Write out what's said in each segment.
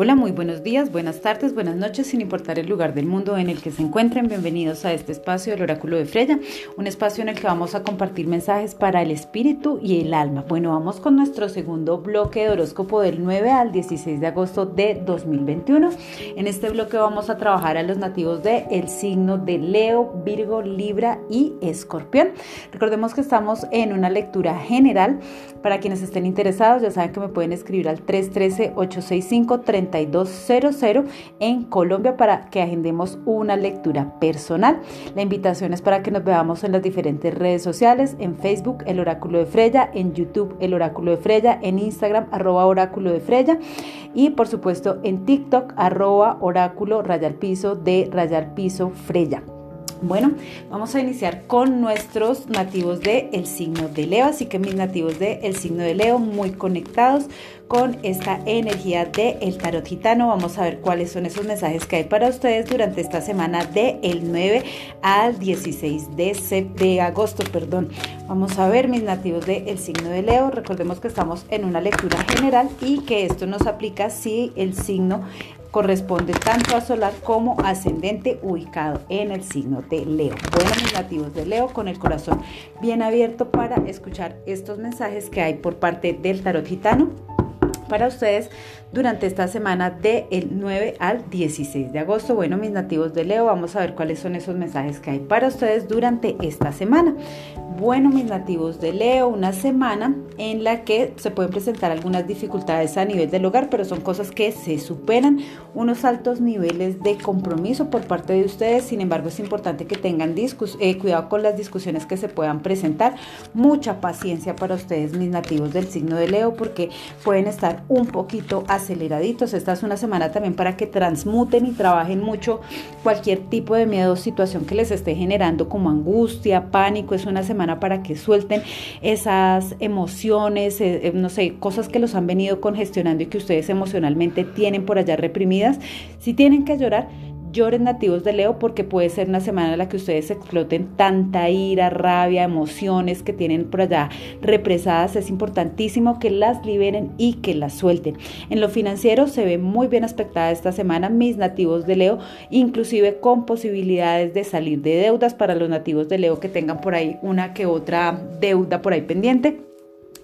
Hola, muy buenos días, buenas tardes, buenas noches, sin importar el lugar del mundo en el que se encuentren. Bienvenidos a este espacio del Oráculo de Freya, un espacio en el que vamos a compartir mensajes para el espíritu y el alma. Bueno, vamos con nuestro segundo bloque de horóscopo del 9 al 16 de agosto de 2021. En este bloque vamos a trabajar a los nativos el signo de Leo, Virgo, Libra y Escorpión. Recordemos que estamos en una lectura general. Para quienes estén interesados, ya saben que me pueden escribir al 313 865 30 3200 en Colombia para que agendemos una lectura personal. La invitación es para que nos veamos en las diferentes redes sociales, en Facebook El Oráculo de Freya, en YouTube El Oráculo de Freya, en Instagram arroba Oráculo de Freya y por supuesto en TikTok arroba Oráculo Rayal Piso de Rayal Piso Freya. Bueno, vamos a iniciar con nuestros nativos del el signo de Leo, así que mis nativos del el signo de Leo muy conectados con esta energía del el tarot gitano. Vamos a ver cuáles son esos mensajes que hay para ustedes durante esta semana del el 9 al 16 de, de agosto. Perdón. Vamos a ver mis nativos del el signo de Leo. Recordemos que estamos en una lectura general y que esto nos aplica si el signo corresponde tanto a solar como ascendente ubicado en el signo de Leo. Bueno, mis nativos de Leo, con el corazón bien abierto para escuchar estos mensajes que hay por parte del tarot gitano para ustedes durante esta semana del 9 al 16 de agosto. Bueno, mis nativos de Leo, vamos a ver cuáles son esos mensajes que hay para ustedes durante esta semana. Bueno, mis nativos de Leo, una semana en la que se pueden presentar algunas dificultades a nivel del hogar, pero son cosas que se superan, unos altos niveles de compromiso por parte de ustedes. Sin embargo, es importante que tengan eh, cuidado con las discusiones que se puedan presentar. Mucha paciencia para ustedes, mis nativos del signo de Leo, porque pueden estar un poquito aceleraditos. Esta es una semana también para que transmuten y trabajen mucho cualquier tipo de miedo o situación que les esté generando como angustia, pánico. Es una semana para que suelten esas emociones, eh, eh, no sé, cosas que los han venido congestionando y que ustedes emocionalmente tienen por allá reprimidas. Si tienen que llorar, lloren nativos de Leo porque puede ser una semana en la que ustedes exploten tanta ira, rabia, emociones que tienen por allá represadas. Es importantísimo que las liberen y que las suelten. En lo financiero se ve muy bien aspectada esta semana mis nativos de Leo, inclusive con posibilidades de salir de deudas para los nativos de Leo que tengan por ahí una que otra deuda por ahí pendiente.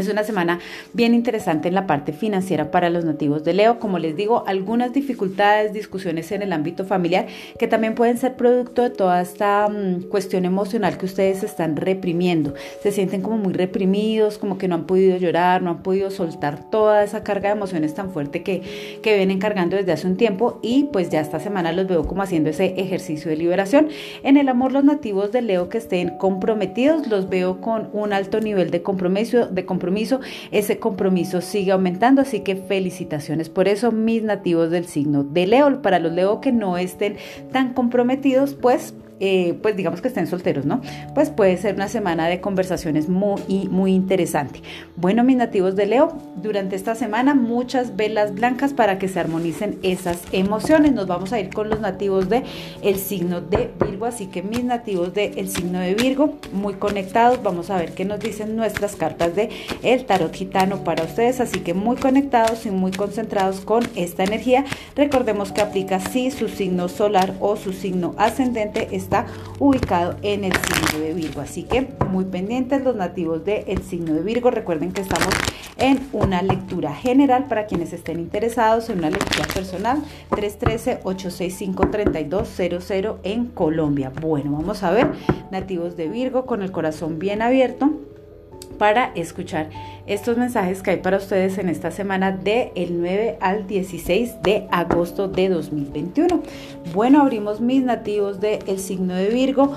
Es una semana bien interesante en la parte financiera para los nativos de Leo. Como les digo, algunas dificultades, discusiones en el ámbito familiar que también pueden ser producto de toda esta mm, cuestión emocional que ustedes están reprimiendo. Se sienten como muy reprimidos, como que no han podido llorar, no han podido soltar toda esa carga de emociones tan fuerte que, que vienen cargando desde hace un tiempo y pues ya esta semana los veo como haciendo ese ejercicio de liberación. En el amor, los nativos de Leo que estén comprometidos, los veo con un alto nivel de compromiso, de compromiso ese compromiso sigue aumentando, así que felicitaciones por eso, mis nativos del signo de Leo. Para los Leo que no estén tan comprometidos, pues eh, pues digamos que estén solteros, ¿no? Pues puede ser una semana de conversaciones muy, muy interesante. Bueno, mis nativos de Leo, durante esta semana muchas velas blancas para que se armonicen esas emociones. Nos vamos a ir con los nativos de el signo de Virgo, así que mis nativos de signo de Virgo, muy conectados, vamos a ver qué nos dicen nuestras cartas de el tarot gitano para ustedes, así que muy conectados y muy concentrados con esta energía. Recordemos que aplica si su signo solar o su signo ascendente está está ubicado en el signo de Virgo. Así que muy pendientes los nativos del signo de Virgo. Recuerden que estamos en una lectura general para quienes estén interesados en una lectura personal 313-865-3200 en Colombia. Bueno, vamos a ver nativos de Virgo con el corazón bien abierto para escuchar estos mensajes que hay para ustedes en esta semana de el 9 al 16 de agosto de 2021. Bueno, abrimos mis nativos del el signo de Virgo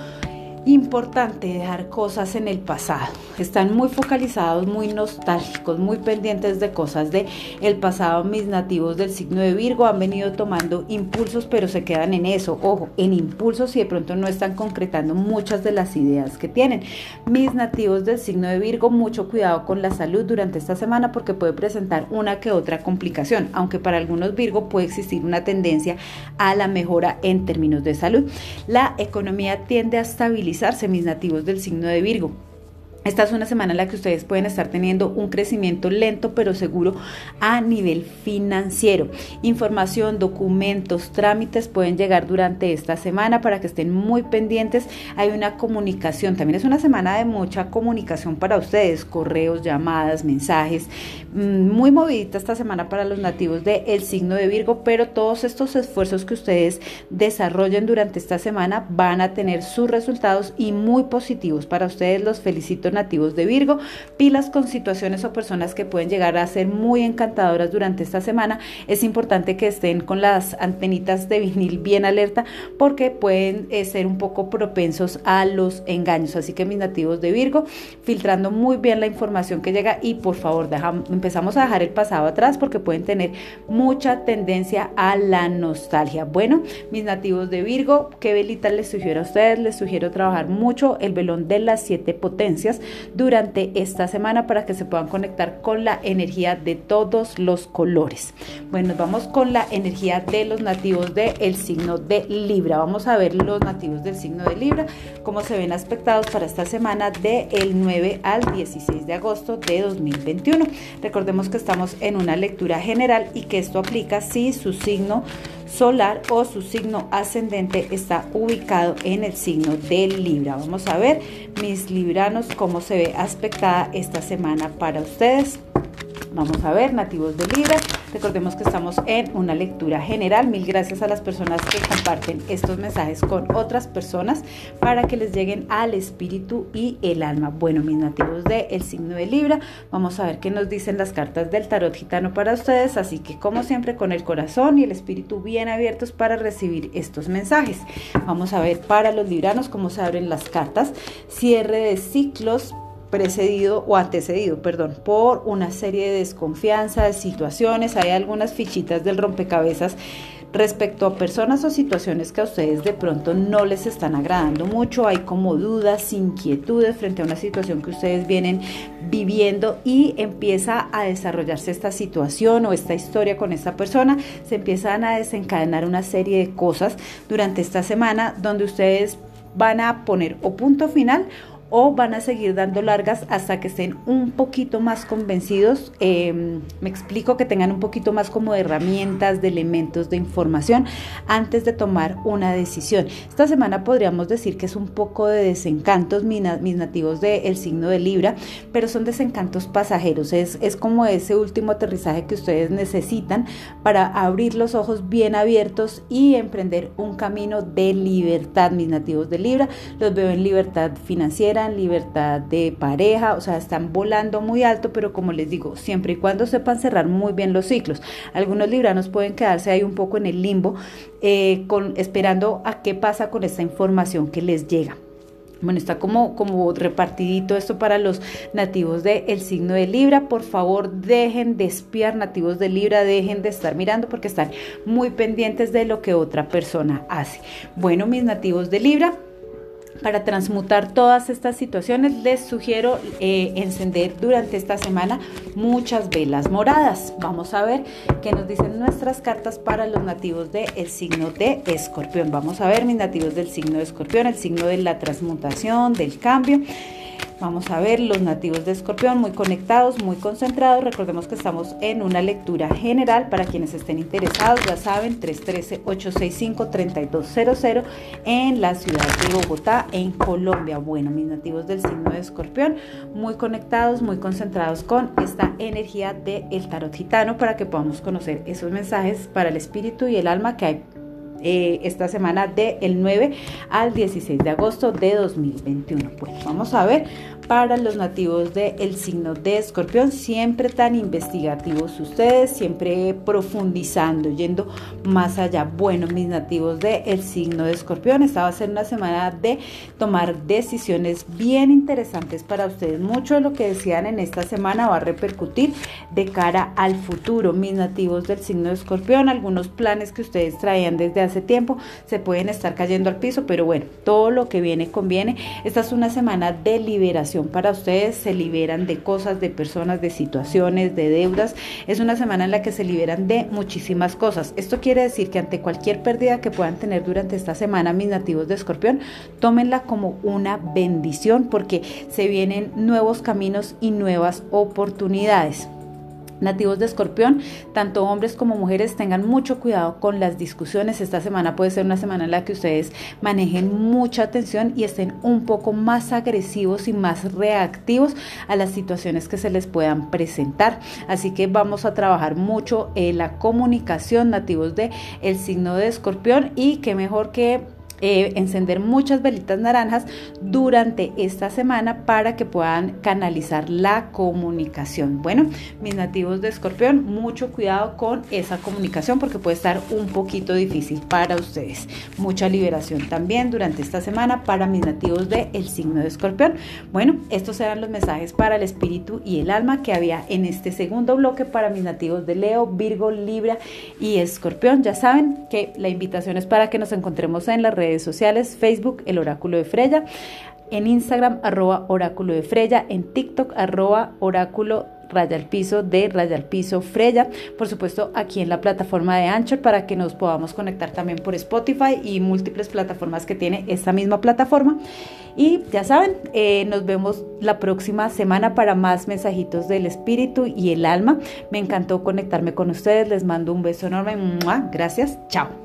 importante dejar cosas en el pasado. Están muy focalizados, muy nostálgicos, muy pendientes de cosas de el pasado. Mis nativos del signo de Virgo han venido tomando impulsos, pero se quedan en eso. Ojo, en impulsos y de pronto no están concretando muchas de las ideas que tienen. Mis nativos del signo de Virgo, mucho cuidado con la salud durante esta semana porque puede presentar una que otra complicación, aunque para algunos Virgo puede existir una tendencia a la mejora en términos de salud. La economía tiende a estabilizar mis nativos del signo de Virgo. Esta es una semana en la que ustedes pueden estar teniendo un crecimiento lento pero seguro a nivel financiero. Información, documentos, trámites pueden llegar durante esta semana para que estén muy pendientes. Hay una comunicación, también es una semana de mucha comunicación para ustedes, correos, llamadas, mensajes. Mm, muy movidita esta semana para los nativos del el signo de Virgo, pero todos estos esfuerzos que ustedes desarrollen durante esta semana van a tener sus resultados y muy positivos para ustedes. Los felicito nativos de Virgo, pilas con situaciones o personas que pueden llegar a ser muy encantadoras durante esta semana. Es importante que estén con las antenitas de vinil bien alerta porque pueden eh, ser un poco propensos a los engaños. Así que mis nativos de Virgo, filtrando muy bien la información que llega y por favor empezamos a dejar el pasado atrás porque pueden tener mucha tendencia a la nostalgia. Bueno, mis nativos de Virgo, ¿qué velita les sugiero a ustedes? Les sugiero trabajar mucho el velón de las siete potencias durante esta semana para que se puedan conectar con la energía de todos los colores. Bueno, nos vamos con la energía de los nativos del signo de Libra. Vamos a ver los nativos del signo de Libra, cómo se ven aspectados para esta semana del 9 al 16 de agosto de 2021. Recordemos que estamos en una lectura general y que esto aplica si su signo solar o su signo ascendente está ubicado en el signo de Libra. Vamos a ver, mis libranos, cómo se ve aspectada esta semana para ustedes. Vamos a ver, nativos de Libra. Recordemos que estamos en una lectura general. Mil gracias a las personas que comparten estos mensajes con otras personas para que les lleguen al espíritu y el alma. Bueno, mis nativos del el signo de Libra, vamos a ver qué nos dicen las cartas del tarot gitano para ustedes. Así que como siempre con el corazón y el espíritu bien abiertos para recibir estos mensajes. Vamos a ver para los libranos cómo se abren las cartas. Cierre de ciclos precedido o antecedido, perdón, por una serie de desconfianzas, situaciones, hay algunas fichitas del rompecabezas respecto a personas o situaciones que a ustedes de pronto no les están agradando mucho, hay como dudas, inquietudes frente a una situación que ustedes vienen viviendo y empieza a desarrollarse esta situación o esta historia con esta persona, se empiezan a desencadenar una serie de cosas durante esta semana donde ustedes van a poner o punto final o van a seguir dando largas hasta que estén un poquito más convencidos. Em, me explico que tengan un poquito más como de herramientas, de elementos, de información antes de tomar una decisión. Esta semana podríamos decir que es un poco de desencantos mis, nativos del signo de Libra, pero son desencantos pasajeros. Es, es como ese último aterrizaje que ustedes necesitan para abrir los ojos bien abiertos y emprender un camino de libertad, mis nativos de Libra. Los veo en libertad financiera libertad de pareja, o sea, están volando muy alto, pero como les digo, siempre y cuando sepan cerrar muy bien los ciclos. Algunos libranos pueden quedarse ahí un poco en el limbo, eh, con, esperando a qué pasa con esta información que les llega. Bueno, está como, como repartidito esto para los nativos del signo de Libra. Por favor, dejen de espiar nativos de Libra, dejen de estar mirando porque están muy pendientes de lo que otra persona hace. Bueno, mis nativos de Libra, para transmutar todas estas situaciones, les sugiero eh, encender durante esta semana muchas velas moradas. Vamos a ver qué nos dicen nuestras cartas para los nativos del signo de escorpión. Vamos a ver mis nativos del signo de escorpión, el signo de la transmutación, del cambio. Vamos a ver los nativos de Escorpión muy conectados, muy concentrados. Recordemos que estamos en una lectura general para quienes estén interesados, ya saben, 313-865-3200 en la ciudad de Bogotá, en Colombia. Bueno, mis nativos del signo de Escorpión, muy conectados, muy concentrados con esta energía del tarot gitano para que podamos conocer esos mensajes para el espíritu y el alma que hay eh, esta semana del 9 al 16 de agosto de 2021. Pues vamos a ver para los nativos del signo de escorpión, siempre tan investigativos ustedes, siempre profundizando, yendo más allá. Bueno, mis nativos del signo de escorpión, esta va a ser una semana de tomar decisiones bien interesantes para ustedes. Mucho de lo que decían en esta semana va a repercutir de cara al futuro. Mis nativos del signo de escorpión, algunos planes que ustedes traían desde hace tiempo se pueden estar cayendo al piso, pero bueno, todo lo que viene conviene. Esta es una semana de liberación para ustedes, se liberan de cosas, de personas, de situaciones, de deudas. Es una semana en la que se liberan de muchísimas cosas. Esto quiere decir que ante cualquier pérdida que puedan tener durante esta semana mis nativos de escorpión, tómenla como una bendición porque se vienen nuevos caminos y nuevas oportunidades. Nativos de Escorpión, tanto hombres como mujeres tengan mucho cuidado con las discusiones. Esta semana puede ser una semana en la que ustedes manejen mucha atención y estén un poco más agresivos y más reactivos a las situaciones que se les puedan presentar. Así que vamos a trabajar mucho en la comunicación nativos de el signo de Escorpión y que mejor que eh, encender muchas velitas naranjas durante esta semana para que puedan canalizar la comunicación. Bueno, mis nativos de escorpión, mucho cuidado con esa comunicación porque puede estar un poquito difícil para ustedes. Mucha liberación también durante esta semana para mis nativos de el signo de escorpión. Bueno, estos eran los mensajes para el espíritu y el alma que había en este segundo bloque para mis nativos de Leo, Virgo, Libra y Escorpión. Ya saben que la invitación es para que nos encontremos en las redes sociales, Facebook, el oráculo de Freya, en Instagram, arroba oráculo de Freya, en TikTok, arroba oráculo raya al piso de raya al piso Freya, por supuesto aquí en la plataforma de Anchor para que nos podamos conectar también por Spotify y múltiples plataformas que tiene esta misma plataforma. Y ya saben, eh, nos vemos la próxima semana para más mensajitos del espíritu y el alma. Me encantó conectarme con ustedes, les mando un beso enorme, gracias, chao.